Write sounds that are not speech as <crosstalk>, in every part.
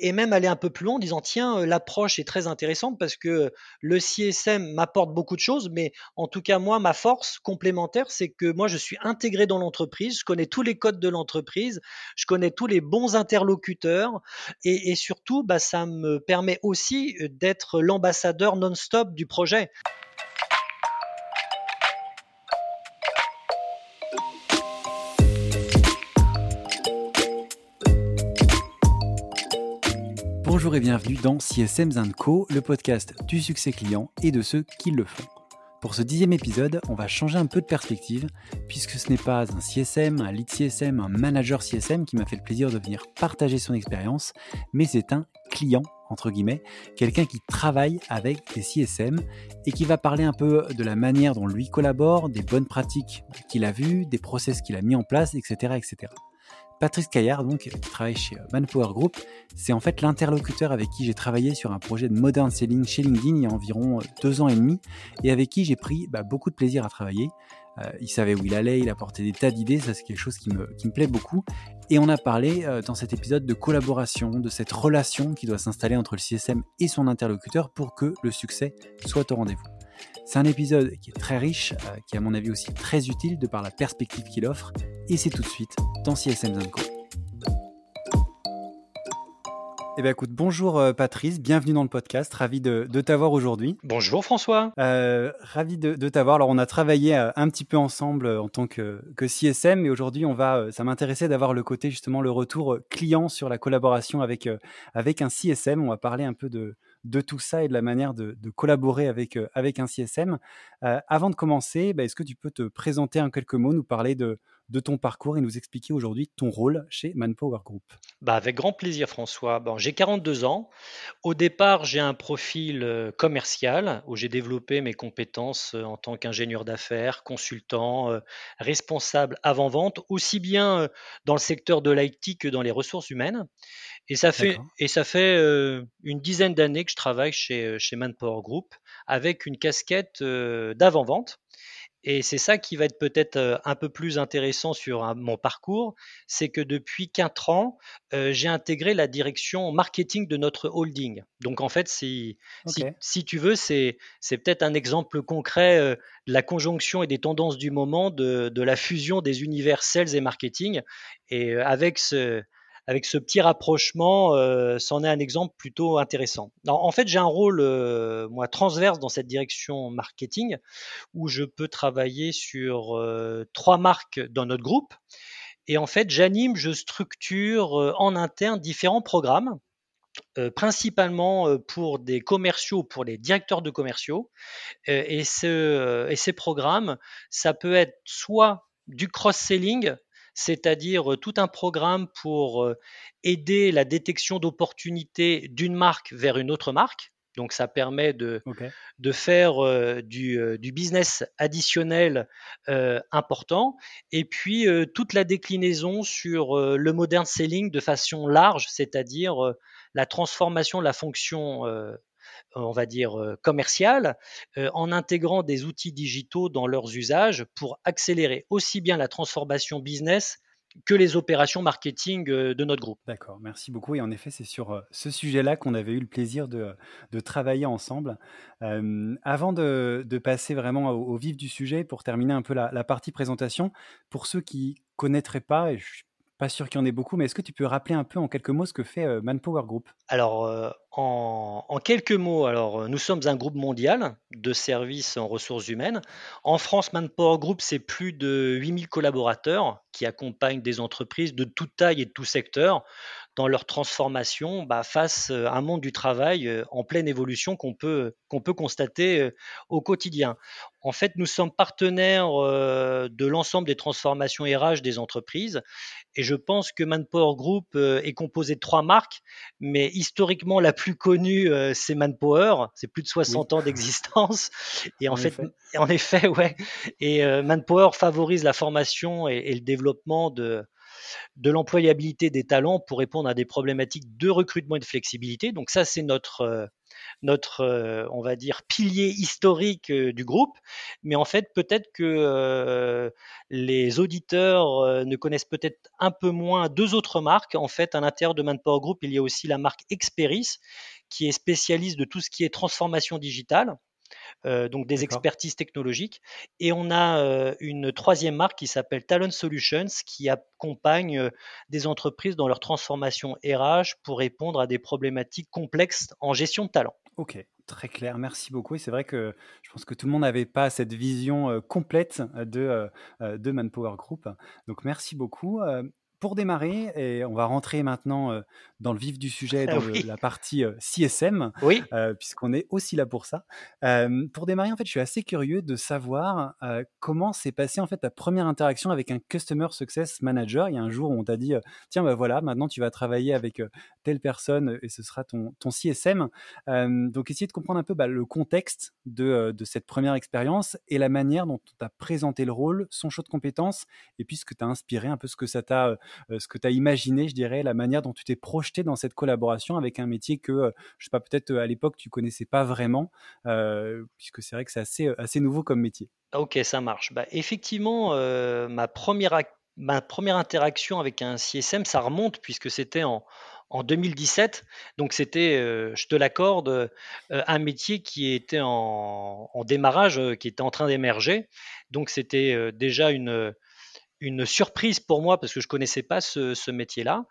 et même aller un peu plus loin en disant tiens, l'approche est très intéressante parce que le CSM m'apporte beaucoup de choses, mais en tout cas, moi, ma force complémentaire, c'est que moi, je suis intégré dans l'entreprise, je connais tous les codes de l'entreprise, je connais tous les bons interlocuteurs et, surtout, bah, ça me permet aussi d'être l'ambassadeur non-stop du projet. Bonjour et bienvenue dans CSM Co, le podcast du succès client et de ceux qui le font. Pour ce dixième épisode, on va changer un peu de perspective, puisque ce n'est pas un CSM, un lead CSM, un manager CSM qui m'a fait le plaisir de venir partager son expérience, mais c'est un client, entre guillemets, quelqu'un qui travaille avec des CSM et qui va parler un peu de la manière dont lui collabore, des bonnes pratiques qu'il a vues, des process qu'il a mis en place, etc. etc. Patrice Caillard, donc, qui travaille chez euh, Manpower Group, c'est en fait l'interlocuteur avec qui j'ai travaillé sur un projet de modern selling chez LinkedIn il y a environ euh, deux ans et demi, et avec qui j'ai pris bah, beaucoup de plaisir à travailler. Euh, il savait où il allait, il apportait des tas d'idées, ça c'est quelque chose qui me, plaît beaucoup. Et on a parlé dans cet épisode de collaboration, de cette relation qui doit s'installer entre le CSM et son interlocuteur pour que le succès soit au rendez-vous. C'est un épisode qui est très riche, qui est à mon avis aussi très utile de par la perspective qu'il offre, et c'est tout de suite dans CSM Co. Eh bien, écoute, bonjour euh, Patrice, bienvenue dans le podcast, ravi de, t'avoir aujourd'hui. Bonjour François. Euh, ravi de, t'avoir. Alors, on a travaillé un petit peu ensemble en tant que, que CSM, et aujourd'hui, on va, ça m'intéressait d'avoir le côté justement le retour client sur la collaboration avec, avec un CSM. On va parler un peu de, de tout ça et de la manière de, collaborer avec, euh, avec un CSM. Euh, avant de commencer, bah, est-ce que tu peux te présenter en quelques mots, nous parler de, de ton parcours et nous expliquer aujourd'hui ton rôle chez Manpower Group? Bah avec grand plaisir François. Bon, j'ai 42 ans. Au départ, j'ai un profil euh, commercial où j'ai développé mes compétences en tant qu'ingénieur d'affaires, consultant, responsable avant-vente, aussi bien dans le secteur de l'IT que dans les ressources humaines. Et ça fait, et ça fait une dizaine d'années que je travaille chez, chez Manpower Group avec une casquette d'avant-vente. Et c'est ça qui va être peut-être un peu plus intéressant sur mon parcours, c'est que depuis 4 ans, j'ai intégré la direction marketing de notre holding. Donc en fait, si, si, tu veux, c'est, c'est peut-être un exemple concret de la conjonction et des tendances du moment de, de la fusion des univers sales et marketing. Et avec ce, avec ce petit rapprochement, euh, c'en est un exemple plutôt intéressant. en fait, j'ai un rôle euh, moi transverse dans cette direction marketing où je peux travailler sur euh, trois marques dans notre groupe. Et en fait, j'anime, je structure en interne différents programmes. principalement pour des commerciaux, pour les directeurs de commerciaux. et, ce, et ces programmes, ça peut être soit du cross-selling, c'est-à-dire tout un programme pour aider la détection d'opportunités d'une marque vers une autre marque. Donc ça permet de, de faire du, du, business additionnel important. Et puis toute la déclinaison sur le modern selling de façon large, c'est-à-dire la transformation de la fonction on va dire, euh, commerciales, euh, en intégrant des outils digitaux dans leurs usages pour accélérer aussi bien la transformation business que les opérations marketing euh, de notre groupe. D'accord, merci beaucoup. Et en effet, c'est sur ce sujet-là qu'on avait eu le plaisir de, travailler ensemble. avant de, passer vraiment au, vif du sujet, pour terminer un peu la, la partie présentation, pour ceux qui connaîtraient pas, et je suis pas sûr qu'il y en ait beaucoup, mais est-ce que tu peux rappeler un peu en quelques mots ce que fait Manpower Group? Alors, en, en, quelques mots, alors nous sommes un groupe mondial de services en ressources humaines. En France, Manpower Group, c'est plus de 8000 collaborateurs qui accompagnent des entreprises de toute taille et de tout secteur dans leur transformation bah, face à un monde du travail en pleine évolution qu'on peut, qu'on peut constater au quotidien. En fait, nous sommes partenaires de l'ensemble des transformations RH des entreprises et je pense que Manpower Group est composé de trois marques, mais historiquement la plus connue c'est Manpower, c'est plus de 60 ans d'existence et en, fait, effet. en effet, ouais, et Manpower favorise la formation et, et le développement de de l'employabilité des talents pour répondre à des problématiques de recrutement et de flexibilité. Donc ça, c'est notre notre, euh, on va dire, pilier historique euh, du groupe. Mais en fait, peut-être que euh, les auditeurs ne connaissent peut-être un peu moins deux autres marques. En fait, à l'intérieur de Manpower Group, il y a aussi la marque Experis, qui est spécialiste de tout ce qui est transformation digitale. Euh, donc des expertises technologiques. Et on a euh, une troisième marque qui s'appelle Talent Solutions, qui accompagne euh, des entreprises dans leur transformation RH pour répondre à des problématiques complexes en gestion de talent. Ok, très clair, merci beaucoup. Et c'est vrai que je pense que tout le monde n'avait pas cette vision complète de, de Manpower Group. Donc merci beaucoup pour démarrer, et on va rentrer maintenant euh, dans le vif du sujet, <laughs> dans la partie euh, CSM, oui. Euh, puisqu'on est aussi là pour ça. pour démarrer, en fait, je suis assez curieux de savoir comment s'est passée en fait ta première interaction avec un Customer Success Manager. Il y a un jour où on t'a dit, tiens, bah voilà, maintenant tu vas travailler avec telle personne et ce sera ton, ton CSM. donc, essayer de comprendre un peu bah, le contexte de, de, cette première expérience et la manière dont tu as présenté le rôle, son choix de compétences, et puis ce que tu as inspiré, un peu ce que ça t'a ce que tu as imaginé, je dirais, la manière dont tu t'es projeté dans cette collaboration avec un métier que, euh, je sais pas, peut-être euh, à l'époque tu connaissais pas vraiment, puisque c'est vrai que c'est assez, assez nouveau comme métier. Ok, ça marche. Bah, effectivement, ma, première, ma première interaction avec un CSM, ça remonte puisque c'était en, en 2017. Donc c'était, je te l'accorde, un métier qui était en, démarrage, qui était en train d'émerger. Donc c'était déjà une, une surprise pour moi parce que je connaissais pas ce, métier-là.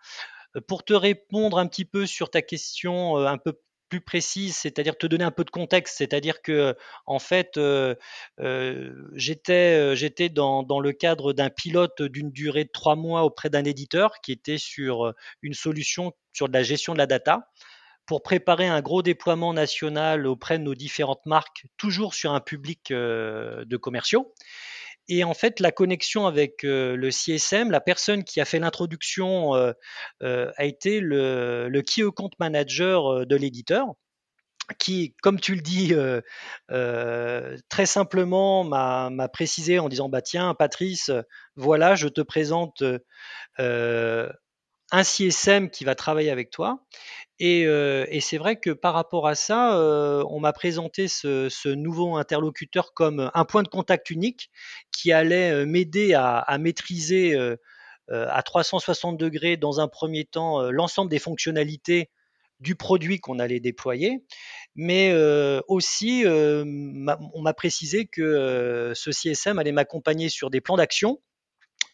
Euh, pour te répondre un petit peu sur ta question euh, un peu plus précise, c'est-à-dire te donner un peu de contexte, c'est-à-dire que en fait euh, j'étais j'étais dans, dans, le cadre d'un pilote d'une durée de trois mois auprès d'un éditeur qui était sur une solution sur de la gestion de la data pour préparer un gros déploiement national auprès de nos différentes marques, toujours sur un public de commerciaux. Et en fait, la connexion avec euh, le CSM, la personne qui a fait l'introduction euh, euh, a été le, le Key Account Manager de l'éditeur qui, comme tu le dis très simplement, m'a précisé en disant bah tiens Patrice, voilà, je te présente un CSM qui va travailler avec toi. Et, euh, et c'est vrai que par rapport à ça, euh, on m'a présenté ce, nouveau interlocuteur comme un point de contact unique qui allait euh, m'aider à, à, maîtriser à 360 degrés dans un premier temps l'ensemble des fonctionnalités du produit qu'on allait déployer, mais aussi on m'a précisé que ce CSM allait m'accompagner sur des plans d'action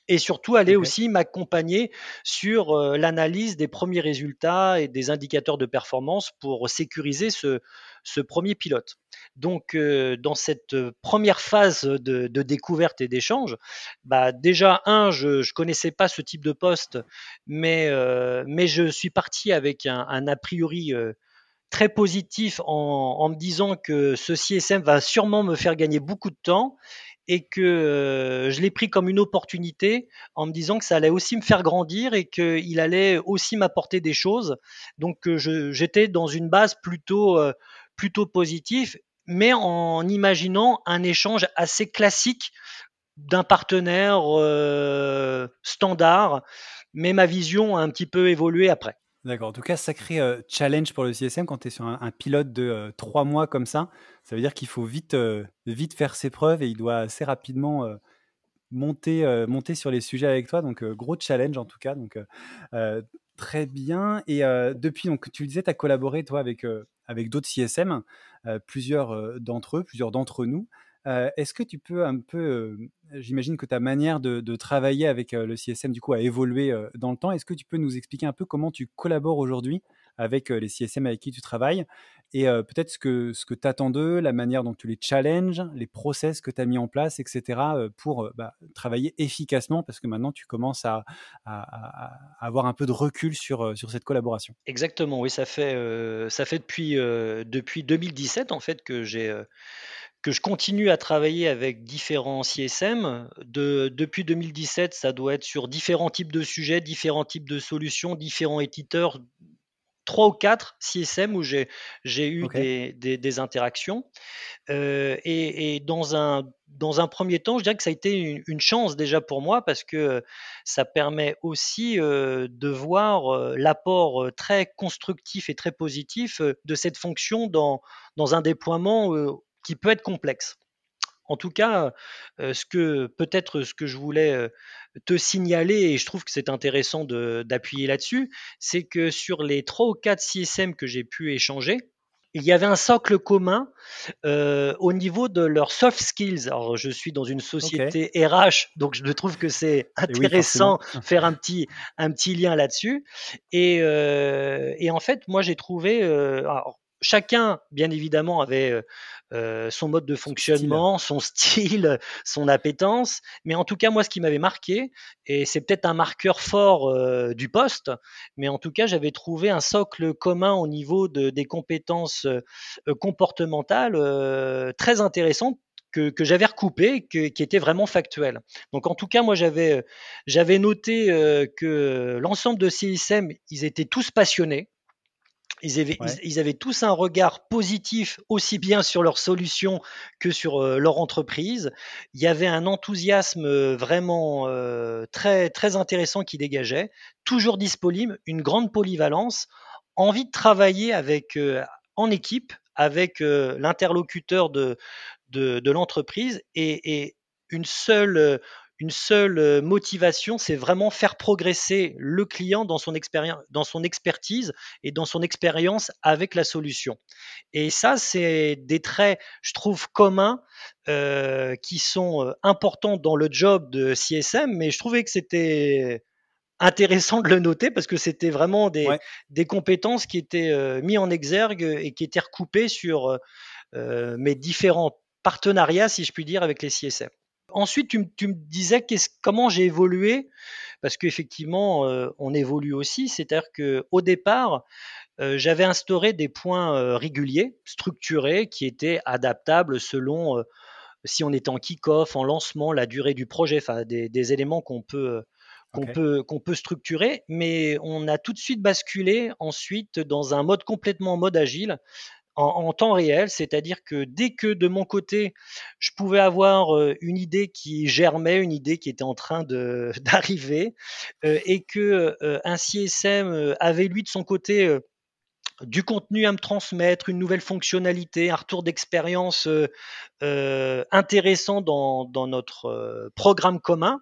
et surtout aller aussi m'accompagner sur euh, l'analyse des premiers résultats et des indicateurs de performance pour sécuriser ce, ce premier pilote. Donc, euh, dans cette euh, première phase de, de découverte et d'échange, bah, déjà, un, je ne connaissais pas ce type de poste, mais, mais je suis parti avec un, un a priori très positif en, en, me disant que ce CSM va sûrement me faire gagner beaucoup de temps et que euh, je l'ai pris comme une opportunité en me disant que ça allait aussi me faire grandir et qu'il allait aussi m'apporter des choses. Donc euh, j'étais dans une base plutôt, euh, plutôt positive, mais en imaginant un échange assez classique d'un partenaire standard, mais ma vision a un petit peu évolué après. D'accord. En tout cas, sacré euh, challenge pour le CSM quand tu es sur un, pilote de euh, trois mois comme ça. Ça veut dire qu'il faut vite, euh, vite faire ses preuves et il doit assez rapidement monter, monter sur les sujets avec toi. Donc, gros challenge en tout cas. Donc, très bien. Et depuis, donc, tu le disais, tu as collaboré toi avec, avec d'autres CSM, plusieurs d'entre eux, plusieurs d'entre nous. Euh, est-ce que tu peux un peu, euh, j'imagine que ta manière de, travailler avec euh, le CSM du coup a évolué dans le temps. Est-ce que tu peux nous expliquer un peu comment tu collabores aujourd'hui avec les CSM avec qui tu travailles et peut-être ce que, ce que tu attends d'eux, la manière dont tu les challenges, les process que tu as mis en place, etc. pour bah, travailler efficacement parce que maintenant tu commences à, avoir un peu de recul sur, sur cette collaboration? Exactement, oui, ça fait, ça fait depuis, depuis 2017 en fait que j'ai que je continue à travailler avec différents CSM. De, depuis 2017, ça doit être sur différents types de sujets, différents types de solutions, différents éditeurs trois ou quatre CSM où j'ai eu des, interactions. Euh, et, dans, un, dans un premier temps, je dirais que ça a été une, chance déjà pour moi parce que ça permet aussi euh, de voir euh, l'apport très constructif et très positif de cette fonction dans, dans un déploiement qui peut être complexe. En tout cas, ce que peut-être ce que je voulais te signaler, et je trouve que c'est intéressant d'appuyer là-dessus, c'est que sur les trois ou quatre CSM que j'ai pu échanger, il y avait un socle commun au niveau de leurs soft skills. Alors, je suis dans une société RH, donc je trouve que c'est intéressant de faire un petit, un petit lien là-dessus. Et, et, en fait, moi, j'ai trouvé. Alors, chacun, bien évidemment, avait euh, son mode de fonctionnement, son style. <laughs> son appétence. Mais en tout cas, moi, ce qui m'avait marqué, et c'est peut-être un marqueur fort euh, du poste, mais en tout cas, j'avais trouvé un socle commun au niveau de, des compétences euh, comportementales très intéressantes que, j'avais recoupé, qui était vraiment factuel. Donc en tout cas, moi j'avais j'avais noté que l'ensemble de CISM, ils étaient tous passionnés. Ils avaient, tous un regard positif aussi bien sur leur solution que sur euh, leur entreprise. Il y avait un enthousiasme euh, vraiment euh, très, très intéressant qui dégageait, toujours disponible, une grande polyvalence, envie de travailler avec, en équipe avec l'interlocuteur de, de, l'entreprise et, et, une seule une seule motivation, c'est vraiment faire progresser le client dans son, dans son expertise et dans son expérience avec la solution. Et ça, c'est des traits, je trouve, communs qui sont importants dans le job de CSM, mais je trouvais que c'était intéressant de le noter parce que c'était vraiment des, des, compétences qui étaient mises en exergue et qui étaient recoupées sur mes différents partenariats, si je puis dire, avec les CSM ensuite, tu, me disais comment j'ai évolué, parce qu'effectivement, euh, on évolue aussi. C'est-à-dire qu'au départ, euh, j'avais instauré des points euh, réguliers, structurés, qui étaient adaptables selon si on est en kick-off, en lancement, la durée du projet, enfin des, éléments qu'on peut qu'on peut, qu'on peut structurer, mais on a tout de suite basculé ensuite dans un mode complètement mode agile, en, temps réel, c'est-à-dire que dès que de mon côté, je pouvais avoir euh, une idée qui germait, une idée qui était en train <laughs> d'arriver, euh, et que euh, un CSM avait lui de son côté du contenu à me transmettre, une nouvelle fonctionnalité, un retour d'expérience euh, euh, intéressant dans, notre euh, programme commun,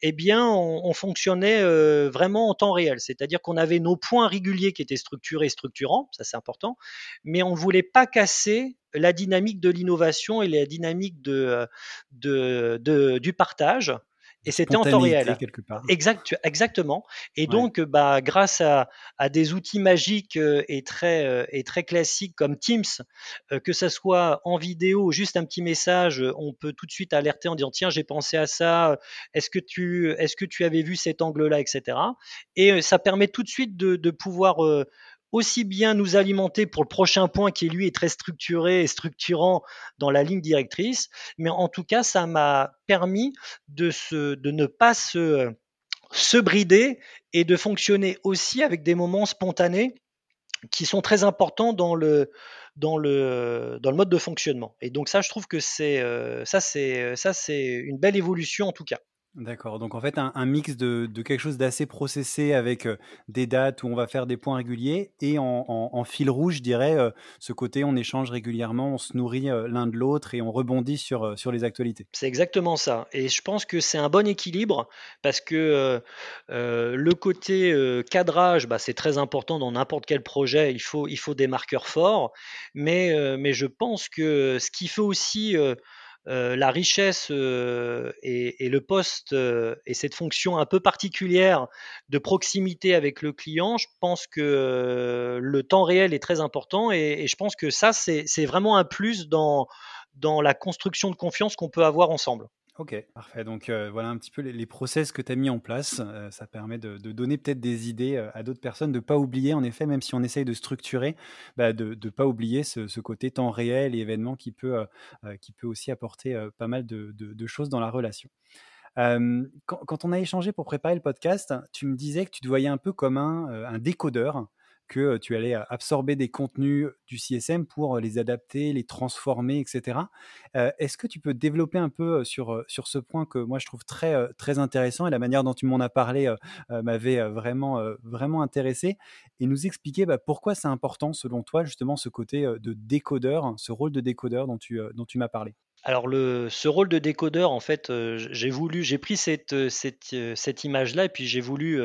eh bien, on, fonctionnait vraiment en temps réel. C'est-à-dire qu'on avait nos points réguliers qui étaient structurés et structurants, ça c'est important, mais on ne voulait pas casser la dynamique de l'innovation et la dynamique du partage. Et c'était en temps réel. Quelque part. Exact, exactement. Et donc, bah, grâce à, à, des outils magiques euh, et très, euh, et très classiques comme Teams, euh, que ça soit en vidéo, juste un petit message, on peut tout de suite alerter en disant tiens, j'ai pensé à ça. Est-ce que tu, est-ce que tu avais vu cet angle-là, etc. Et ça permet tout de suite de, de pouvoir aussi bien nous alimenter pour le prochain point qui lui est très structuré et structurant dans la ligne directrice, mais en tout cas ça m'a permis de, se, de ne pas se, brider et de fonctionner aussi avec des moments spontanés qui sont très importants dans le, dans le, dans le mode de fonctionnement. Et donc ça, je trouve que c'est euh, ça, c'est ça, c'est une belle évolution en tout cas. D'accord, donc en fait un, mix de, quelque chose d'assez processé avec des dates où on va faire des points réguliers et en, fil rouge, je dirais, ce côté on échange régulièrement, on se nourrit l'un de l'autre et on rebondit sur, sur les actualités. C'est exactement ça. Et je pense que c'est un bon équilibre parce que le côté cadrage, bah, c'est très important dans n'importe quel projet, il faut, il faut des marqueurs forts, mais, mais je pense que ce qui fait aussi euh, la richesse euh, et, le poste euh, et cette fonction un peu particulière de proximité avec le client, je pense que le temps réel est très important et, je pense que ça, c'est vraiment un plus dans la construction de confiance qu'on peut avoir ensemble. Ok, parfait. Donc euh, voilà un petit peu les, process que tu as mis en place. Euh, ça permet de, donner peut-être des idées euh, à d'autres personnes, de ne pas oublier, en effet, même si on essaye de structurer, bah, de ne pas oublier ce, côté temps réel et événement qui peut, qui peut aussi apporter pas mal de, choses dans la relation. Quand, on a échangé pour préparer le podcast, tu me disais que tu te voyais un peu comme un, un décodeur que tu allais absorber des contenus du CSM pour les adapter, les transformer, etc. Est-ce que tu peux développer un peu sur, sur ce point que moi je trouve très, très intéressant et la manière dont tu m'en as parlé m'avait vraiment, vraiment intéressé et nous expliquer bah, pourquoi c'est important selon toi justement ce côté de décodeur, ce rôle de décodeur dont tu, dont tu m'as parlé? Alors le, ce rôle de décodeur, en fait, j'ai voulu, j'ai pris cette, cette, cette image-là et puis j'ai voulu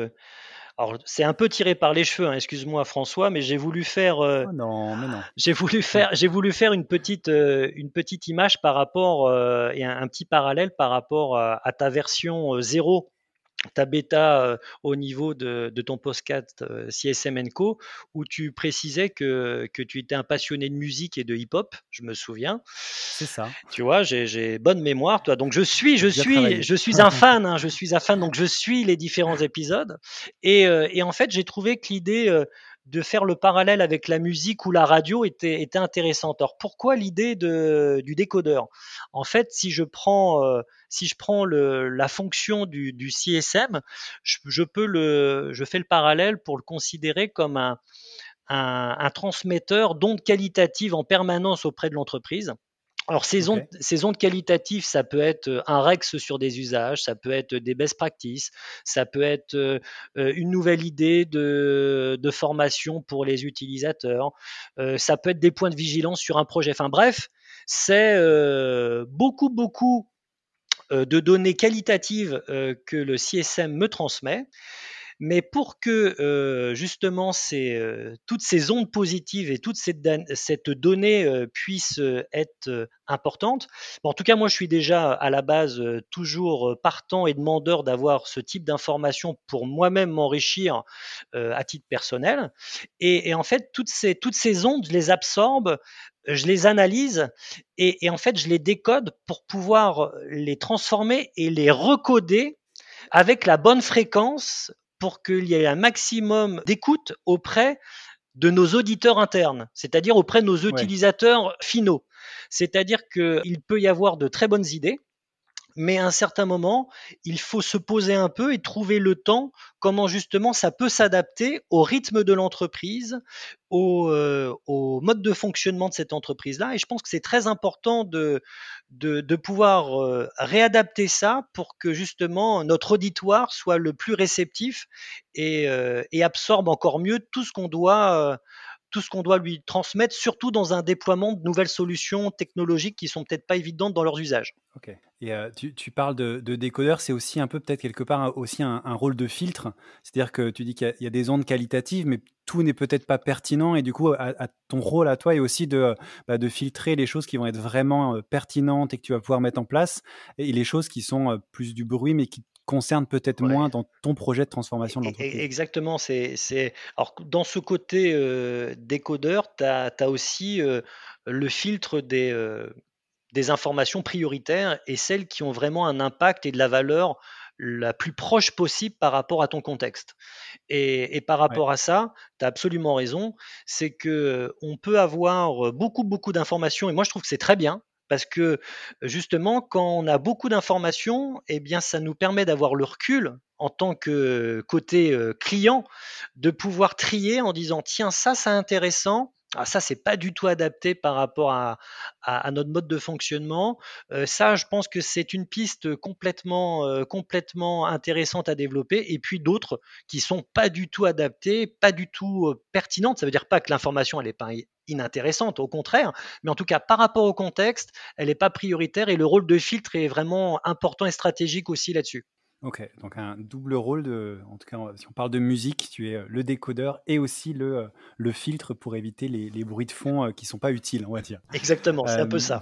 alors, c'est un peu tiré par les cheveux, hein, excuse-moi François, mais j'ai voulu faire. Euh, oh non, mais non. <laughs> J'ai voulu faire, j'ai voulu faire une petite, euh, une petite image par rapport euh, et un, petit parallèle par rapport à, à ta version zéro ta bêta euh, au niveau de, ton podcast euh, CSM Co, où tu précisais que, que, tu étais un passionné de musique et de hip-hop, je me souviens. C'est ça. Tu vois, j'ai bonne mémoire, toi. Donc je suis, je suis, je suis un fan, hein, je suis un fan, donc je suis les différents épisodes. Et, euh, et en fait, j'ai trouvé que l'idée de faire le parallèle avec la musique ou la radio était, était intéressante. Alors pourquoi l'idée du décodeur? En fait, si je prends, euh, la fonction du, CSM, je, fais le parallèle pour le considérer comme un, un, un transmetteur d'ondes qualitatives en permanence auprès de l'entreprise. Alors, ces ondes, ces ondes qualitatives, ça peut être euh, un REX sur des usages, ça peut être des best practices, ça peut être euh, euh, une nouvelle idée de, de formation pour les utilisateurs, ça peut être des points de vigilance sur un projet. Enfin bref, c'est beaucoup, beaucoup de données qualitatives que le CSM me transmet. Mais pour que euh, justement euh, toutes ces ondes positives et toute cette, cette donnée euh, puisse être importante, en tout cas moi je suis déjà à la base toujours partant et demandeur d'avoir ce type d'informations pour moi-même m'enrichir à titre personnel. Et, en fait toutes ces, toutes ces ondes, je les absorbe je les analyse et, et, en fait je les décode pour pouvoir les transformer et les recoder avec la bonne fréquence pour qu'il y ait un maximum d'écoute auprès de nos auditeurs internes, c'est-à-dire auprès de nos utilisateurs finaux. C'est-à-dire qu'il peut y avoir de très bonnes idées, mais à un certain moment, il faut se poser un peu et trouver le temps, comment justement ça peut s'adapter au rythme de l'entreprise, au, euh, mode de fonctionnement de cette entreprise-là. Et je pense que c'est très important de, pouvoir euh, réadapter ça pour que justement notre auditoire soit le plus réceptif et, euh, absorbe encore mieux tout ce qu'on doit tout ce qu'on doit lui transmettre, surtout dans un déploiement de nouvelles solutions technologiques qui sont peut-être pas évidentes dans leurs usages. Et euh, tu, parles de, décodeur, c'est aussi un peu peut-être quelque part aussi un, rôle de filtre. C'est-à-dire que tu dis qu'il y, a des ondes qualitatives, mais tout n'est peut-être pas pertinent. Et du coup, à, ton rôle à toi est aussi de, bah, de filtrer les choses qui vont être vraiment euh, pertinentes et que tu vas pouvoir mettre en place, et les choses qui sont euh, plus du bruit, mais qui concerne peut-être moins dans ton projet de transformation de l'entreprise. Exactement. C'est, c'est... Alors, dans ce côté euh, décodeur, tu as, aussi euh, le filtre des, euh, des informations prioritaires et celles qui ont vraiment un impact et de la valeur la plus proche possible par rapport à ton contexte. Et, par rapport à ça, tu as absolument raison, c'est que on peut avoir beaucoup, beaucoup d'informations, et moi je trouve que c'est très bien, parce que justement, quand on a beaucoup d'informations, eh bien, ça nous permet d'avoir le recul en tant que côté client, de pouvoir trier en disant tiens ça c'est intéressant, ah, ça, c'est pas du tout adapté par rapport à, notre mode de fonctionnement. ça, je pense que c'est une piste complètement, complètement intéressante à développer. Et puis d'autres qui sont pas du tout adaptées, pas du tout pertinentes. Ça veut dire pas que l'information elle est pas inintéressante, au contraire. Mais en tout cas, par rapport au contexte, elle n'est pas prioritaire et le rôle de filtre est vraiment important et stratégique aussi là-dessus. Ok, donc un double rôle de, en tout cas, si on parle de musique, tu es euh, le décodeur et aussi le, euh, le filtre pour éviter les, les bruits de fond euh, qui sont pas utiles, on va dire. Exactement, c'est un peu ça.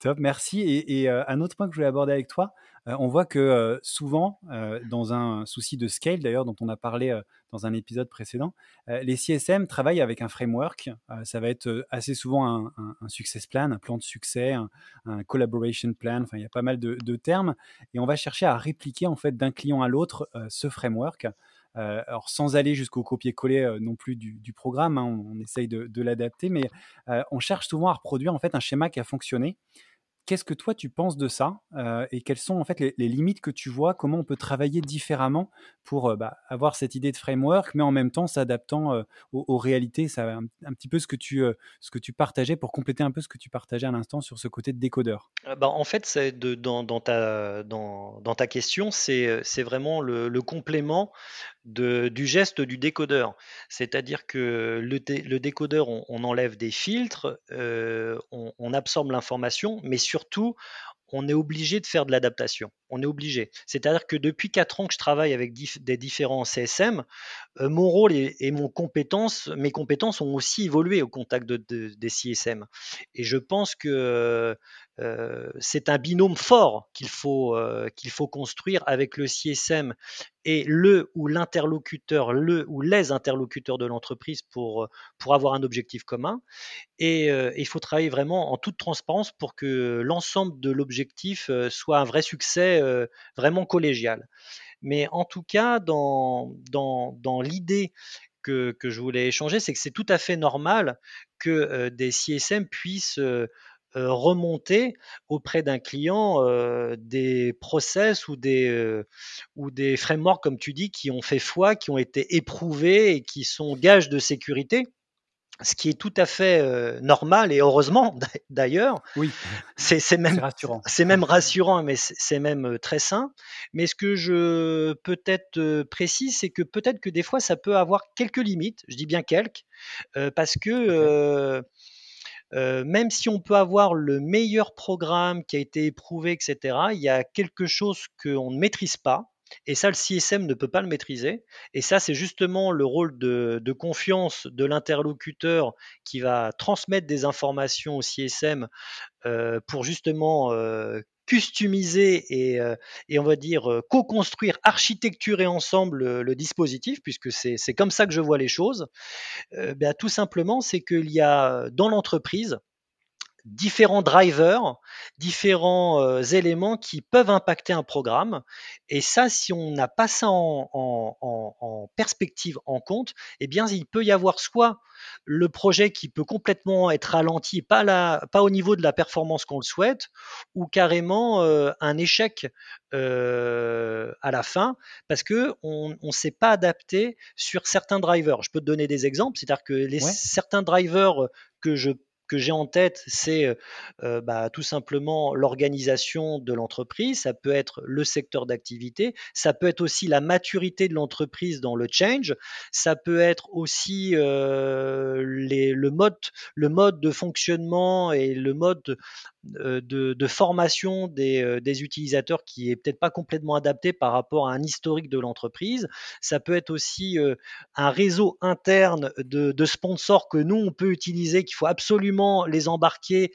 Top, merci. Et, et un autre point que je voulais aborder avec toi, on voit que souvent, dans un souci de scale, d'ailleurs, dont on a parlé dans un épisode précédent, les CSM travaillent avec un framework. ça va être assez souvent un, success plan, un plan de succès, un, collaboration plan. Enfin, il y a pas mal de, termes, et on va chercher à répliquer en fait d'un client à l'autre ce framework. alors sans aller jusqu'au copier-coller non plus du, programme, hein, on, essaye de l'adapter, mais on cherche souvent à reproduire en fait un schéma qui a fonctionné Qu'est-ce que toi tu penses de ça euh, et quelles sont en fait les, limites que tu vois? Comment on peut travailler différemment pour euh, bah, avoir cette idée de framework, mais en même temps s'adaptant euh, aux, réalités? Un, petit peu ce que tu ce que tu partageais pour compléter un peu ce que tu partageais à l'instant sur ce côté de décodeur. Bah, en fait, c'est dans, ta, dans, ta question, c'est vraiment le complément du geste du décodeur. C'est-à-dire que le, décodeur, on, enlève des filtres, euh, on, absorbe l'information, mais surtout, on est obligé de faire de l'adaptation. On est obligé. C'est-à-dire que depuis 4 ans que je travaille avec des différents CSM, euh, mon rôle et, mon compétence, mes compétences ont aussi évolué au contact de, des CSM. Et je pense que c'est un binôme fort qu'il faut, euh, faut construire avec le CSM et le ou l'interlocuteur, le ou les interlocuteurs de l'entreprise pour, pour avoir un objectif commun. Et il faut travailler vraiment en toute transparence pour que l'ensemble de l'objectif soit un vrai succès vraiment collégial. Mais en tout cas, dans, dans, dans l'idée que, que, je voulais échanger, c'est que c'est tout à fait normal que des CSM puissent remonter auprès d'un client des process ou des, ou des frameworks, comme tu dis, qui ont fait foi, qui ont été éprouvés et qui sont gages de sécurité ce qui est tout à fait euh, normal et heureusement d'ailleurs. Oui. C'est même rassurant. C'est même rassurant, mais c'est même euh, très sain. Mais ce que je peut-être euh, précise, c'est que peut-être que des fois ça peut avoir quelques limites. Je dis bien quelques, parce que même si on peut avoir le meilleur programme qui a été éprouvé, etc., il y a quelque chose qu'on ne maîtrise pas et ça, le CSM ne peut pas le maîtriser. Et ça, c'est justement le rôle de, confiance de l'interlocuteur qui va transmettre des informations au CSM euh, pour justement euh, customiser et, euh, et, on va dire co-construire, architecturer ensemble le, dispositif, puisque c'est comme ça que je vois les choses. Ben, tout simplement, c'est qu'il y a dans l'entreprise différents drivers, différents euh, éléments qui peuvent impacter un programme. Et ça, si on n'a pas ça en, perspective, en compte, eh bien, il peut y avoir soit le projet qui peut complètement être ralenti, pas, pas au niveau de la performance qu'on le souhaite, ou carrément euh, un échec euh, à la fin, parce que on ne s'est pas adapté sur certains drivers. Je peux te donner des exemples, c'est-à-dire que les, certains drivers que je que j'ai en tête, c'est euh, euh, bah, tout simplement l'organisation de l'entreprise, ça peut être le secteur d'activité, ça peut être aussi la maturité de l'entreprise dans le change, ça peut être aussi euh, les, le, mode, le mode de fonctionnement et le mode de, formation des, utilisateurs qui est peut-être pas complètement adapté par rapport à un historique de l'entreprise. Ça peut être aussi un réseau interne de sponsors que nous, on peut utiliser, qu'il faut absolument les embarquer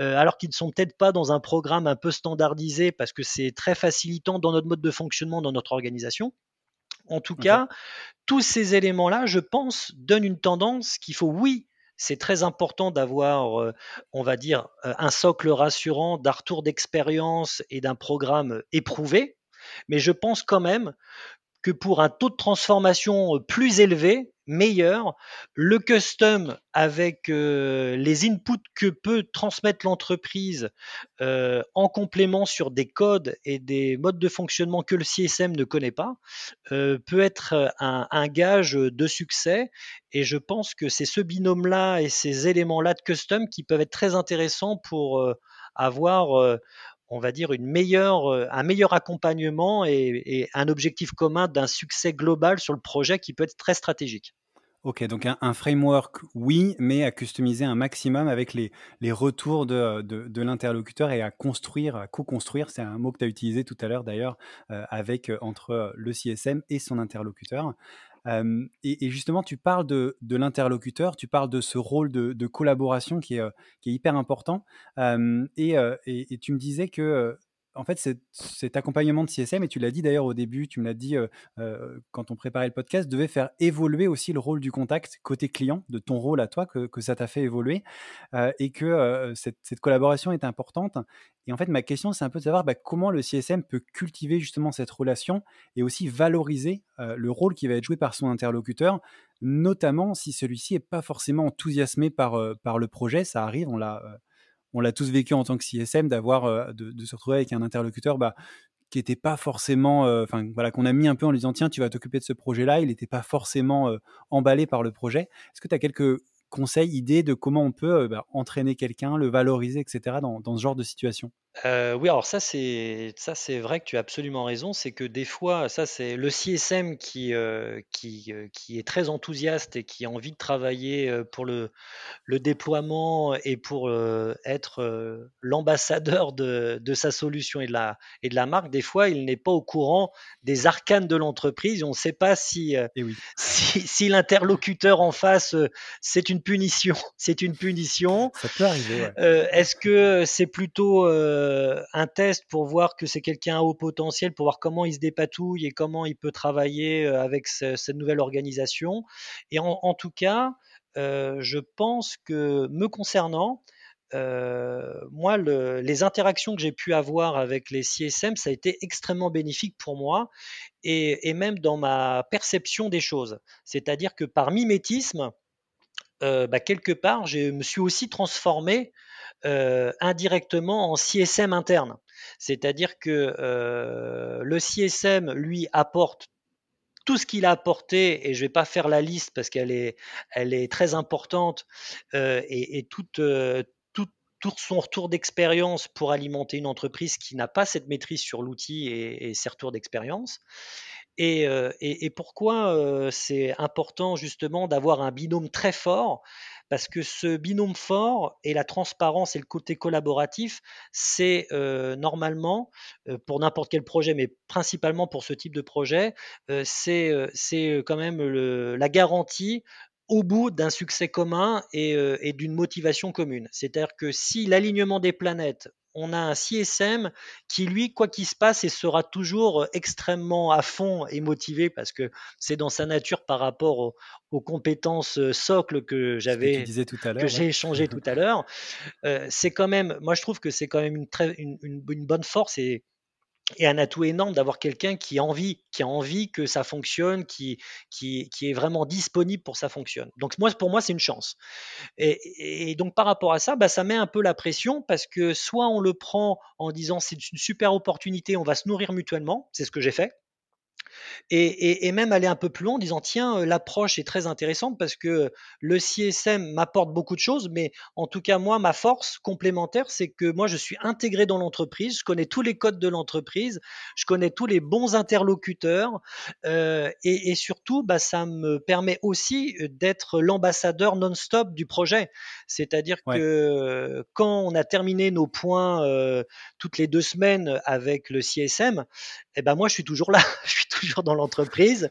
euh, alors qu'ils ne sont peut-être pas dans un programme un peu standardisé parce que c'est très facilitant dans notre mode de fonctionnement, dans notre organisation. En tout cas, tous ces éléments-là, je pense, donnent une tendance qu'il faut, oui, c'est très important d'avoir, euh, on va dire, euh, un socle rassurant d'un retour d'expérience et d'un programme éprouvé. Mais je pense quand même que pour un taux de transformation plus élevé, meilleur, le custom avec euh, les inputs que peut transmettre l'entreprise euh, en complément sur des codes et des modes de fonctionnement que le CSM ne connaît pas, euh, peut être un, gage de succès. Et je pense que c'est ce binôme-là et ces éléments-là de custom qui peuvent être très intéressants pour avoir on va dire, une meilleure, euh, un meilleur accompagnement et, un objectif commun d'un succès global sur le projet qui peut être très stratégique. Ok, donc un, framework, oui, mais à customiser un maximum avec les, les retours de, de, l'interlocuteur et à construire, à co-construire, c'est un mot que tu as utilisé tout à l'heure d'ailleurs, euh, avec euh, entre le CSM et son interlocuteur et, justement, tu parles de, l'interlocuteur, tu parles de ce rôle de, collaboration qui est, qui est, hyper important. et, et, tu me disais que en fait, cet accompagnement de CSM, et tu l'as dit d'ailleurs au début, tu me l'as dit euh, euh, quand on préparait le podcast, devait faire évoluer aussi le rôle du contact côté client, de ton rôle à toi, que, ça t'a fait évoluer, euh, et que cette, collaboration est importante. Et en fait, ma question, c'est un peu de savoir bah, comment le CSM peut cultiver justement cette relation et aussi valoriser le rôle qui va être joué par son interlocuteur, notamment si celui-ci n'est pas forcément enthousiasmé par, par le projet. Ça arrive, on l'a on l'a tous vécu en tant que CSM, d'avoir de, se retrouver avec un interlocuteur bah, qui n'était pas forcément, enfin voilà, qu'on a mis un peu en lui disant tiens, tu vas t'occuper de ce projet-là. Il n'était pas forcément emballé par le projet. Est-ce que tu as quelques conseils, idées de comment on peut bah, entraîner quelqu'un, le valoriser, etc. dans ce genre de situation? Oui, alors ça c'est ça c'est vrai que tu as absolument raison. C'est que des fois, ça c'est le CSM qui qui, qui est très enthousiaste et qui a envie de travailler pour le le déploiement et pour être l'ambassadeur de, de sa solution et de la et de la marque. Des fois, il n'est pas au courant des arcanes de l'entreprise. On ne sait pas si oui. <laughs> si, si l'interlocuteur en face c'est une punition, <laughs> c'est une punition. Ça peut arriver. Est-ce que c'est plutôt euh, un test pour voir que c'est quelqu'un à haut potentiel, pour voir comment il se dépatouille et comment il peut travailler euh, avec cette nouvelle organisation. Et en, tout cas, euh, je pense que me concernant, moi, les interactions que j'ai pu avoir avec les CSM, ça a été extrêmement bénéfique pour moi et, même dans ma perception des choses. C'est-à-dire que par mimétisme, bah, quelque part, je me suis aussi transformé euh, indirectement en CSM interne. C'est-à-dire que euh, le CSM, lui, apporte tout ce qu'il a apporté, et je ne vais pas faire la liste parce qu'elle est, très importante, euh, et, tout, tout, son retour d'expérience pour alimenter une entreprise qui n'a pas cette maîtrise sur l'outil et, ses retours d'expérience. Et, et, pourquoi c'est important justement d'avoir un binôme très fort? Parce que ce binôme fort et la transparence et le côté collaboratif, c'est euh, normalement, euh, pour n'importe quel projet, mais principalement pour ce type de projet, euh, c'est quand même la garantie au bout d'un succès commun et d'une motivation commune. C'est-à-dire que si l'alignement des planètes on a un CSM qui, lui, quoi qu'il se passe, et sera toujours extrêmement à fond et motivé parce que c'est dans sa nature par rapport aux, compétences socles que j'avais, que, j'ai échangé tout à l'heure. c'est quand même, moi je trouve que c'est quand même une, très, une, une bonne force et et un atout énorme d'avoir quelqu'un qui a envie, que ça fonctionne, qui, est vraiment disponible pour que ça fonctionne. Donc pour moi, c'est une chance. Et, et, donc par rapport à ça, bah, ça met un peu la pression parce que soit on le prend en disant c'est une super opportunité, on va se nourrir mutuellement, c'est ce que j'ai fait. Et, même aller un peu plus loin en disant tiens, euh, l'approche est très intéressante parce que le CSM m'apporte beaucoup de choses, mais en tout cas, moi, ma force complémentaire, c'est que moi, je suis intégré dans l'entreprise, je connais tous les codes de l'entreprise, je connais tous les bons interlocuteurs, euh, et, surtout, bah, ça me permet aussi euh, d'être l'ambassadeur non-stop du projet. C'est-à-dire que quand on a terminé nos points toutes les deux semaines avec le CSM, eh ben moi, je suis toujours là, <laughs> je suis <laughs> toujours dans l'entreprise.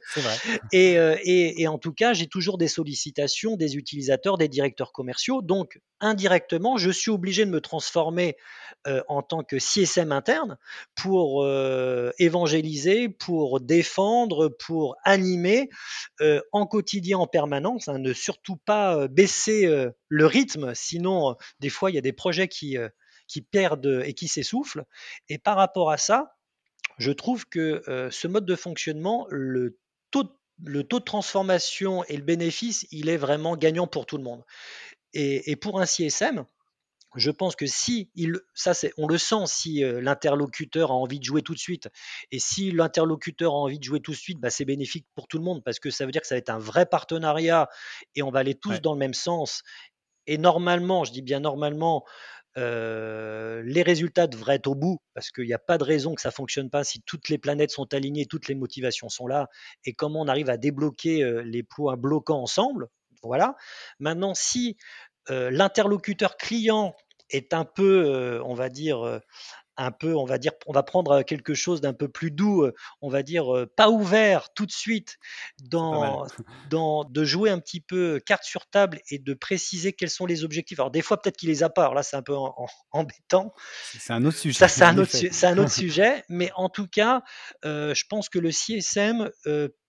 Et, euh, et, et, en tout cas, j'ai toujours des sollicitations des utilisateurs, des directeurs commerciaux. Donc, indirectement, je suis obligé de me transformer euh, en tant que CSM interne pour euh, évangéliser, pour défendre, pour animer en quotidien, en permanence. Hein, ne surtout pas baisser le rythme, sinon, des fois, il y a des projets qui qui perdent et qui s'essoufflent. Et par rapport à ça, je trouve que ce mode de fonctionnement, le taux, le taux de transformation et le bénéfice, il est vraiment gagnant pour tout le monde. Et, pour un CSM, je pense que si il, ça c'est, on le sent si l'interlocuteur a envie de jouer tout de suite, et si l'interlocuteur a envie de jouer tout de suite, bah, c'est bénéfique pour tout le monde parce que ça veut dire que ça va être un vrai partenariat et on va aller tous dans le même sens. Et normalement, je dis bien normalement, euh, les résultats devraient être au bout parce qu'il n'y a pas de raison que ça fonctionne pas si toutes les planètes sont alignées, toutes les motivations sont là et comment on arrive à débloquer euh, les points bloquants ensemble. Voilà. Maintenant, si euh, l'interlocuteur client est un peu, on va dire, un peu, on va dire, on va prendre quelque chose d'un peu plus doux, on va dire pas ouvert tout de suite, dans, dans, de jouer un petit peu carte sur table et de préciser quels sont les objectifs. Alors des fois peut-être qu'il les a pas, alors là c'est un peu <laughs> embêtant. C'est un autre sujet. Ça c'est un autre, c'est un autre <laughs> sujet, mais en tout cas, je pense que le CSM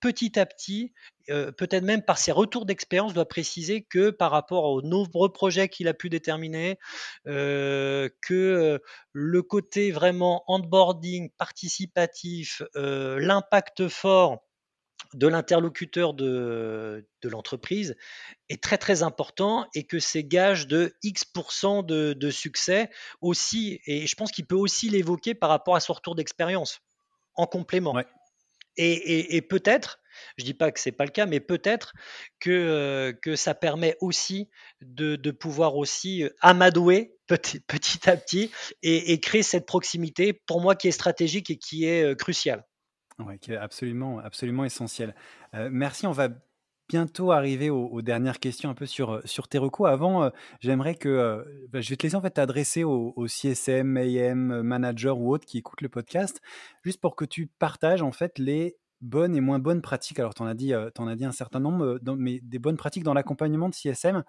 petit à petit euh, peut-être même par ses retours d'expérience, doit préciser que par rapport aux nombreux projets qu'il a pu déterminer, euh, que euh, le côté vraiment onboarding, participatif, l'impact fort de l'interlocuteur de, l'entreprise est très très important et que c'est gage de X% de, de, succès aussi. Et je pense qu'il peut aussi l'évoquer par rapport à son retour d'expérience en complément. Et, peut-être, je ne dis pas que ce n'est pas le cas, mais peut-être que, euh, que ça permet aussi de, pouvoir aussi euh, amadouer <laughs> petit, petit à petit et, créer cette proximité, pour moi, qui est stratégique et qui est euh, cruciale. Oui, qui est absolument, absolument essentiel. merci, on va bientôt arriver aux, dernières questions un peu sur, sur tes recours. Avant, j'aimerais que bah, je vais te laisser en fait t'adresser aux, CSM, AM, manager ou autres qui écoutent le podcast, juste pour que tu partages en fait les bonnes et moins bonnes pratiques. Alors, tu en, as dit, en as dit un certain nombre, mais des bonnes pratiques dans l'accompagnement de CSM,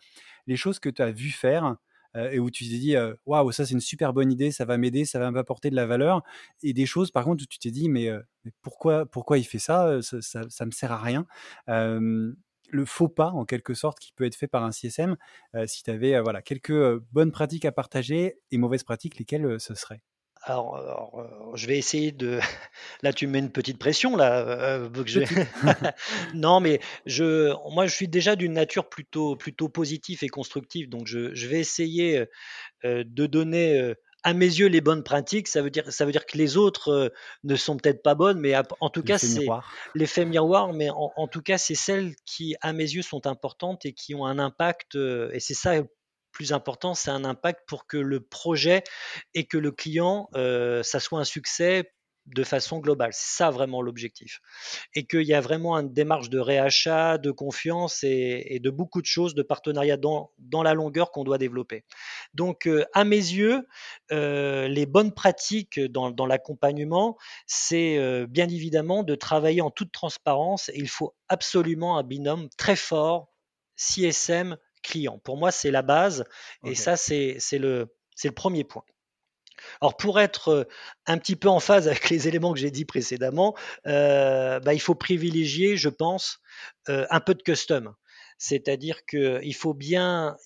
les choses que tu as vu faire et où tu t'es dit waouh ça c'est une super bonne idée ça va m'aider ça va m'apporter de la valeur et des choses par contre où tu t'es dit mais, pourquoi pourquoi il fait ça? Ça, ça, me sert à rien le faux pas en quelque sorte qui peut être fait par un CSM si tu avais voilà quelques bonnes pratiques à partager et mauvaises pratiques lesquelles ce serait alors, je vais essayer de. <laughs> Là, tu mets une petite pression là. <laughs> <laughs> non, mais je, moi, je suis déjà d'une nature plutôt, plutôt positive et constructive, donc je, je vais essayer de donner à mes yeux, les bonnes pratiques, ça veut dire, ça veut dire que les autres euh, ne sont peut-être pas bonnes, mais en tout cas, c'est l'effet miroir. Mais en, tout cas, c'est celles qui, à mes yeux, sont importantes et qui ont un impact. Euh, et c'est ça le plus important, c'est un impact pour que le projet et que le client, euh, ça soit un succès de façon globale. C'est ça vraiment l'objectif. Et qu'il y a vraiment une démarche de réachat, de confiance et, de beaucoup de choses, de partenariat dans, dans la longueur qu'on doit développer. Donc, euh, à mes yeux, euh, les bonnes pratiques dans, dans l'accompagnement, c'est euh, bien évidemment de travailler en toute transparence. Et il faut absolument un binôme très fort, CSM, client. Pour moi, c'est la base. Et ça, c'est le, le premier point. Alors pour être un petit peu en phase avec les éléments que j'ai dit précédemment, bah, il faut privilégier, je pense, un peu de custom. C'est-à-dire qu'il faut bien,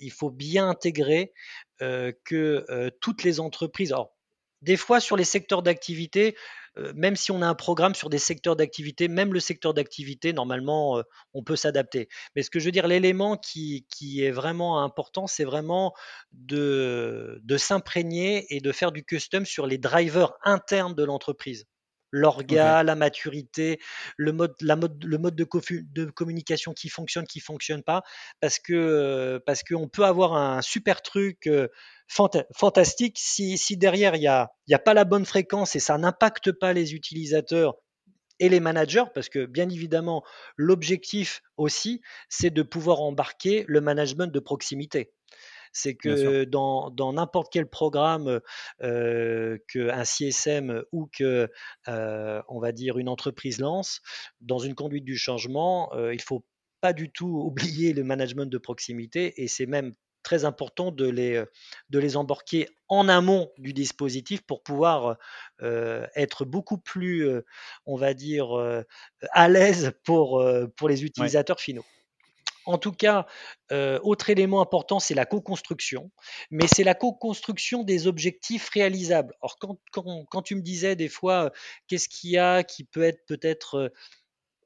intégrer que toutes les entreprises. Alors, des fois sur les secteurs d'activité, euh, même si on a un programme sur des secteurs d'activité, même le secteur d'activité, normalement, euh, on peut s'adapter. Mais ce que je veux dire, l'élément qui, est vraiment important, c'est vraiment de, s'imprégner et de faire du custom sur les drivers internes de l'entreprise l'orga, la maturité, le mode, de, communication qui fonctionne, qui fonctionne pas, parce que parce qu'on peut avoir un super truc euh, fantastique. Si, derrière, il n'y y a pas la bonne fréquence et ça n'impacte pas les utilisateurs et les managers, parce que bien évidemment, l'objectif aussi, c'est de pouvoir embarquer le management de proximité. C'est que dans n'importe quel programme euh, qu'un CSM ou que, euh, on va dire, une entreprise lance, dans une conduite du changement, euh, il faut pas du tout <laughs> oublier le management de proximité et c'est même très important de les, euh, de les embarquer en amont du dispositif pour pouvoir euh, être beaucoup plus, euh, on va dire, à l'aise pour, pour les utilisateurs finaux. En tout cas, autre élément important, c'est la co-construction, mais c'est la co-construction des objectifs réalisables. Alors, quand, quand, quand, tu me disais des fois, qu'est-ce qu'il y a qui peut être peut-être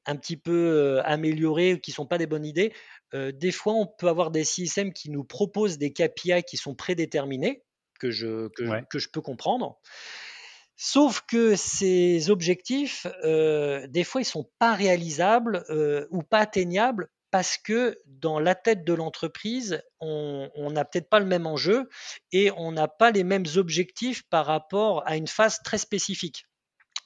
un petit peu amélioré, qui ne sont pas des bonnes idées, des fois, on peut avoir des CSM qui nous proposent des KPI qui sont prédéterminés, que je, que, je peux comprendre. Sauf que ces objectifs, des fois, ils ne sont pas réalisables ou pas atteignables parce que dans la tête de l'entreprise, on n'a peut-être pas le même enjeu et on n'a pas les mêmes objectifs par rapport à une phase très spécifique.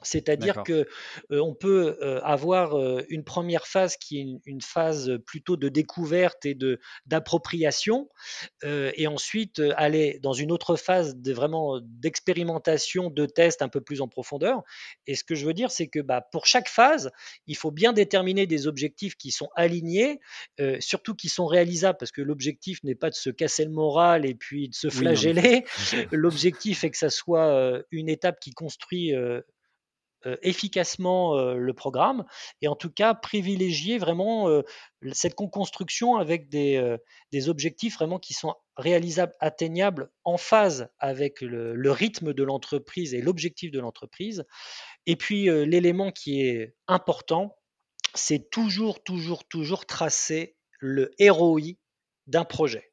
C'est-à-dire que on peut avoir une première phase qui est une, phase plutôt de découverte et de d'appropriation, et ensuite aller dans une autre phase de vraiment d'expérimentation, de test un peu plus en profondeur. Et ce que je veux dire, c'est que bah, pour chaque phase, il faut bien déterminer des objectifs qui sont alignés, surtout qui sont réalisables, parce que l'objectif n'est pas de se casser le moral et puis de se flageller. <laughs> L'objectif est que ça soit une étape qui construit euh, efficacement euh, le programme et en tout cas privilégier vraiment euh, cette construction avec des, objectifs vraiment qui sont réalisables, atteignables en phase avec le, le rythme de l'entreprise et l'objectif de l'entreprise. Et puis l'élément qui est important, c'est toujours, toujours, toujours tracer le ROI d'un projet.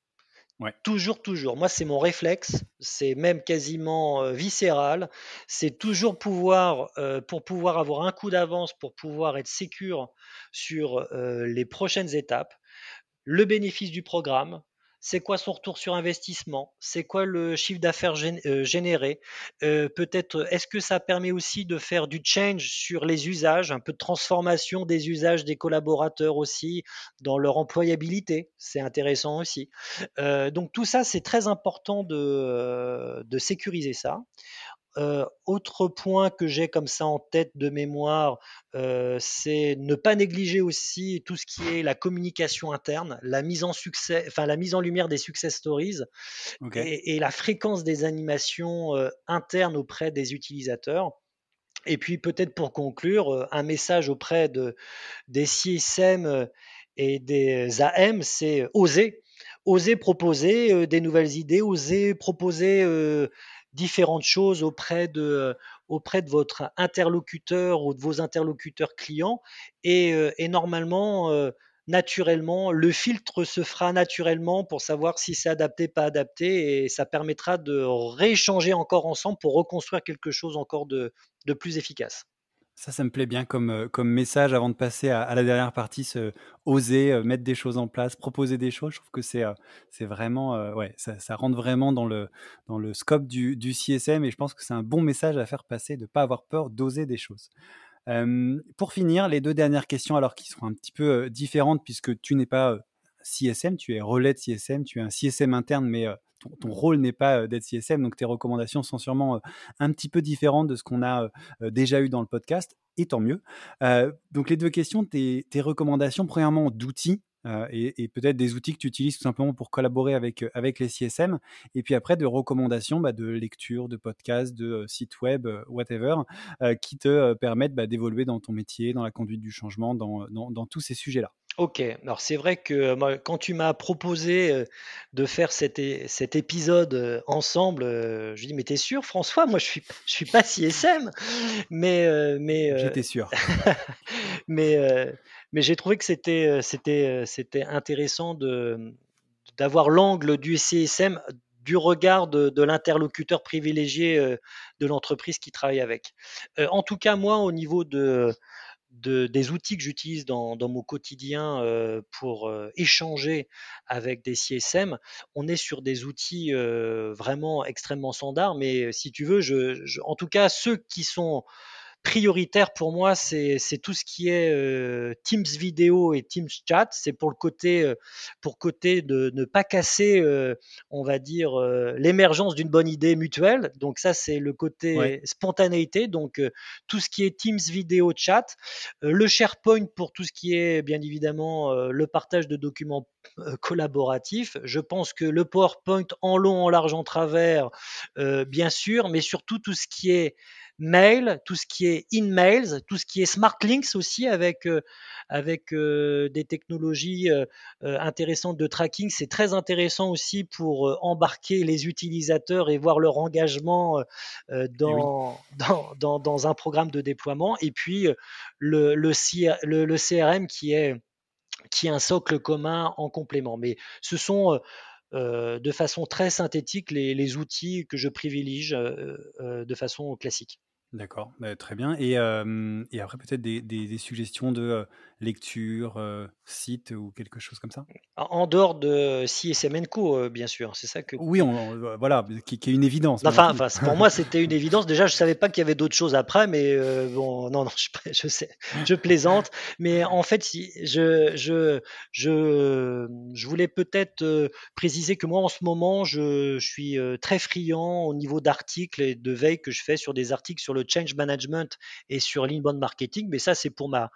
Toujours, toujours. Moi, c'est mon réflexe, c'est même quasiment euh, viscéral. C'est toujours pouvoir, euh, pour pouvoir avoir un coup d'avance, pour pouvoir être sécure sur euh, les prochaines étapes, le bénéfice du programme, c'est quoi son retour sur investissement, c'est quoi le chiffre d'affaires euh, généré, euh, peut-être est-ce que ça permet aussi de faire du change sur les usages, un peu de transformation des usages des collaborateurs aussi dans leur employabilité, c'est intéressant aussi. Euh, donc tout ça, c'est très important de, de sécuriser ça. Euh, autre point que j'ai comme ça en tête de mémoire, euh, c'est ne pas négliger aussi tout ce qui est la communication interne, la mise en succès, enfin la mise en lumière des success stories et, la fréquence des animations euh, internes auprès des utilisateurs. Et puis peut-être pour conclure, un message auprès de, des CSM et des AM, c'est oser, oser proposer des nouvelles idées, oser proposer différentes choses auprès de, euh, auprès de votre interlocuteur ou de vos interlocuteurs clients. Et, euh, normalement, euh, naturellement, le filtre se fera naturellement pour savoir si c'est adapté, pas adapté, et ça permettra de rééchanger encore ensemble pour reconstruire quelque chose encore de plus efficace. Ça, ça me plaît bien comme, euh, comme message avant de passer à, la dernière partie, oser euh, mettre des choses en place, proposer des choses. Je trouve que c'est euh, vraiment, ouais, ça, ça, rentre vraiment dans le, dans le scope du, du CSM et je pense que c'est un bon message à faire passer de ne pas avoir peur d'oser des choses. pour finir, les deux dernières questions, alors qui seront un petit peu différentes puisque tu n'es pas CSM, tu es relais de CSM, tu es un CSM interne, mais ton, rôle n'est pas d'être CSM, donc tes recommandations sont sûrement un petit peu différentes de ce qu'on a déjà eu dans le podcast, et tant mieux. donc les deux questions, tes, recommandations, premièrement d'outils, et, peut-être des outils que tu utilises tout simplement pour collaborer avec, avec les CSM, et puis après de recommandations bah, de lecture, de podcasts, de sites web, whatever, qui te permettent bah, d'évoluer dans ton métier, dans la conduite du changement, dans tous ces sujets-là. Ok, alors c'est vrai que euh, quand tu m'as proposé euh, de faire cet, épisode euh, ensemble, je dis mais t'es sûr François? Moi je suis je suis pas CSM, mais mais j'étais sûr. <laughs> mais mais j'ai trouvé que c'était c'était c'était intéressant de d'avoir l'angle du CSM du regard de, l'interlocuteur privilégié de l'entreprise qui travaille avec. en tout cas moi au niveau de des outils que j'utilise dans, mon quotidien euh, pour euh, échanger avec des CSM, on est sur des outils euh, vraiment extrêmement standards, mais si tu veux, en tout cas, ceux qui sont prioritaire pour moi, c'est tout ce qui est euh, Teams vidéo et Teams chat. C'est pour le côté, euh, pour côté de ne pas casser, euh, on va dire, l'émergence d'une bonne idée mutuelle. Donc ça, c'est le côté spontanéité. Donc tout ce qui est Teams vidéo chat, le SharePoint pour tout ce qui est bien évidemment le partage de documents collaboratifs. Je pense que le PowerPoint en long, en large, en travers, bien sûr, mais surtout tout ce qui est mail, tout ce qui est in-mails, tout ce qui est smart links aussi avec, euh, avec euh, des technologies euh, intéressantes de tracking. C'est très intéressant aussi pour embarquer les utilisateurs et voir leur engagement dans, dans, dans, un programme de déploiement. Et puis le, le, le, CRM qui est, qui est un socle commun en complément. Mais ce sont de façon très synthétique les, les, outils que je privilégie de façon classique. D'accord, bah, très bien. Et, et après, peut-être des, des, suggestions de lecture, site ou quelque chose comme ça? En dehors de CSM Co, bien sûr, c'est ça que. Oui, on, voilà, qui, est une évidence. Enfin, enfin pour moi, c'était une évidence. Déjà, je savais pas qu'il y avait d'autres choses après, mais bon, non, non, <laughs> je, je, sais, je plaisante. mais en fait, si, je, je, je, je voulais peut-être préciser que moi, en ce moment, je, je suis très friand au niveau d'articles et de veille que je fais sur des articles sur le change management et sur l'inbound marketing, mais ça c'est pour ma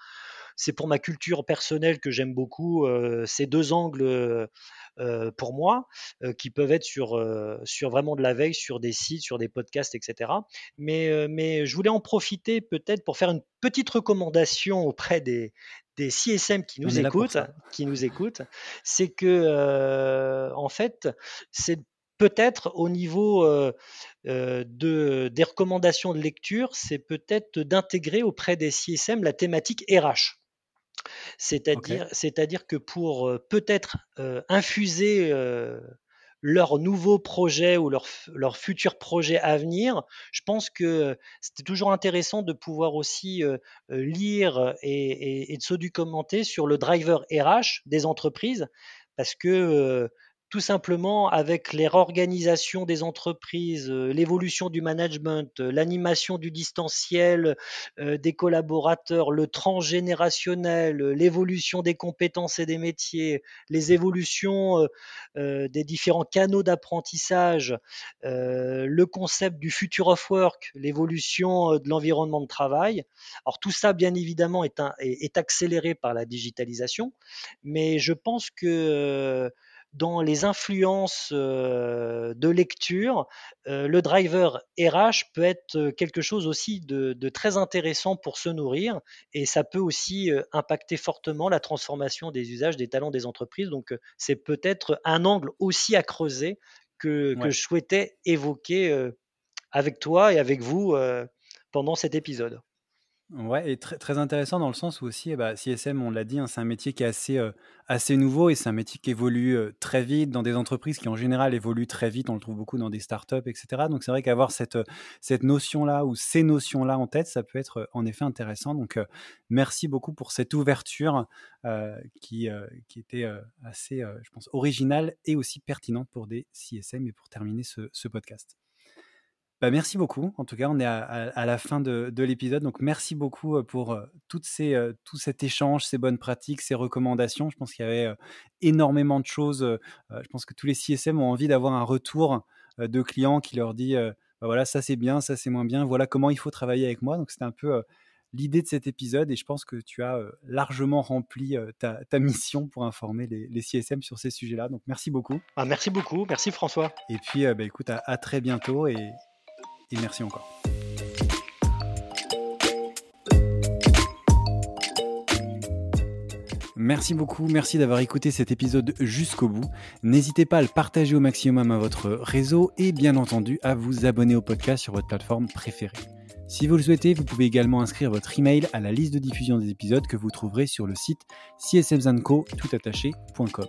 c'est pour ma culture personnelle que j'aime beaucoup euh, ces deux angles euh, pour moi qui peuvent être sur, sur vraiment de la veille, sur des sites, sur des podcasts, etc. Mais, mais je voulais en profiter peut-être pour faire une petite recommandation auprès des, des CSM qui nous écoutent, qui nous écoutent, c'est que en fait, c'est peut-être au niveau de, des recommandations de lecture, c'est peut-être d'intégrer auprès des CSM la thématique RH. C'est-à-dire, que pour peut-être infuser leur nouveau projet ou leur, leur futur projet à venir, je pense que c'était toujours intéressant de pouvoir aussi lire et, et, de se documenter sur le driver RH des entreprises parce que tout simplement avec les réorganisations des entreprises, euh, l'évolution du management, euh, l'animation du distanciel euh, des collaborateurs, le transgénérationnel, l'évolution des compétences et des métiers, les évolutions des différents canaux d'apprentissage, le concept du future of work, l'évolution de l'environnement de travail. Alors tout ça, bien évidemment, est, est accéléré par la digitalisation, mais je pense que dans les influences de lecture, le driver RH peut être quelque chose aussi de, très intéressant pour se nourrir et ça peut aussi impacter fortement la transformation des usages des talents des entreprises. Donc c'est peut-être un angle aussi à creuser que, que je souhaitais évoquer avec toi et avec vous pendant cet épisode. Ouais, et très, très intéressant dans le sens où aussi, bah, CSM, on l'a dit, hein, c'est un métier qui est assez, euh, assez nouveau et c'est un métier qui évolue euh, très vite dans des entreprises qui en général évoluent très vite. On le trouve beaucoup dans des startups, etc. Donc c'est vrai qu'avoir cette, euh, cette notion-là ou ces notions-là en tête, ça peut être en effet intéressant. Donc merci beaucoup pour cette ouverture qui, qui était assez, je pense, originale et aussi pertinente pour des CSM et pour terminer ce podcast. Bah, merci beaucoup. En tout cas, on est à, la fin de, l'épisode. Donc, merci beaucoup pour toutes ces, tout cet échange, ces bonnes pratiques, ces recommandations. Je pense qu'il y avait énormément de choses. je pense que tous les CSM ont envie d'avoir un retour de clients qui leur dit bah, voilà, ça c'est bien, ça c'est moins bien. Voilà comment il faut travailler avec moi. Donc, c'était un peu l'idée de cet épisode et je pense que tu as largement rempli ta, mission pour informer les, CSM sur ces sujets-là. Donc, merci beaucoup. Ah, merci beaucoup. Merci François. Et puis, bah, écoute, à, à très bientôt et, merci encore. Merci beaucoup, merci d'avoir écouté cet épisode jusqu'au bout. N'hésitez pas à le partager au maximum à votre réseau et bien entendu à vous abonner au podcast sur votre plateforme préférée. Si vous le souhaitez, vous pouvez également inscrire votre email à la liste de diffusion des épisodes que vous trouverez sur le site csmzanco.com.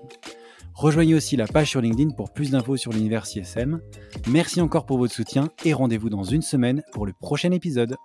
Rejoignez aussi la page sur LinkedIn pour plus d'infos sur l'univers CSM. Merci encore pour votre soutien et rendez-vous dans une semaine pour le prochain épisode.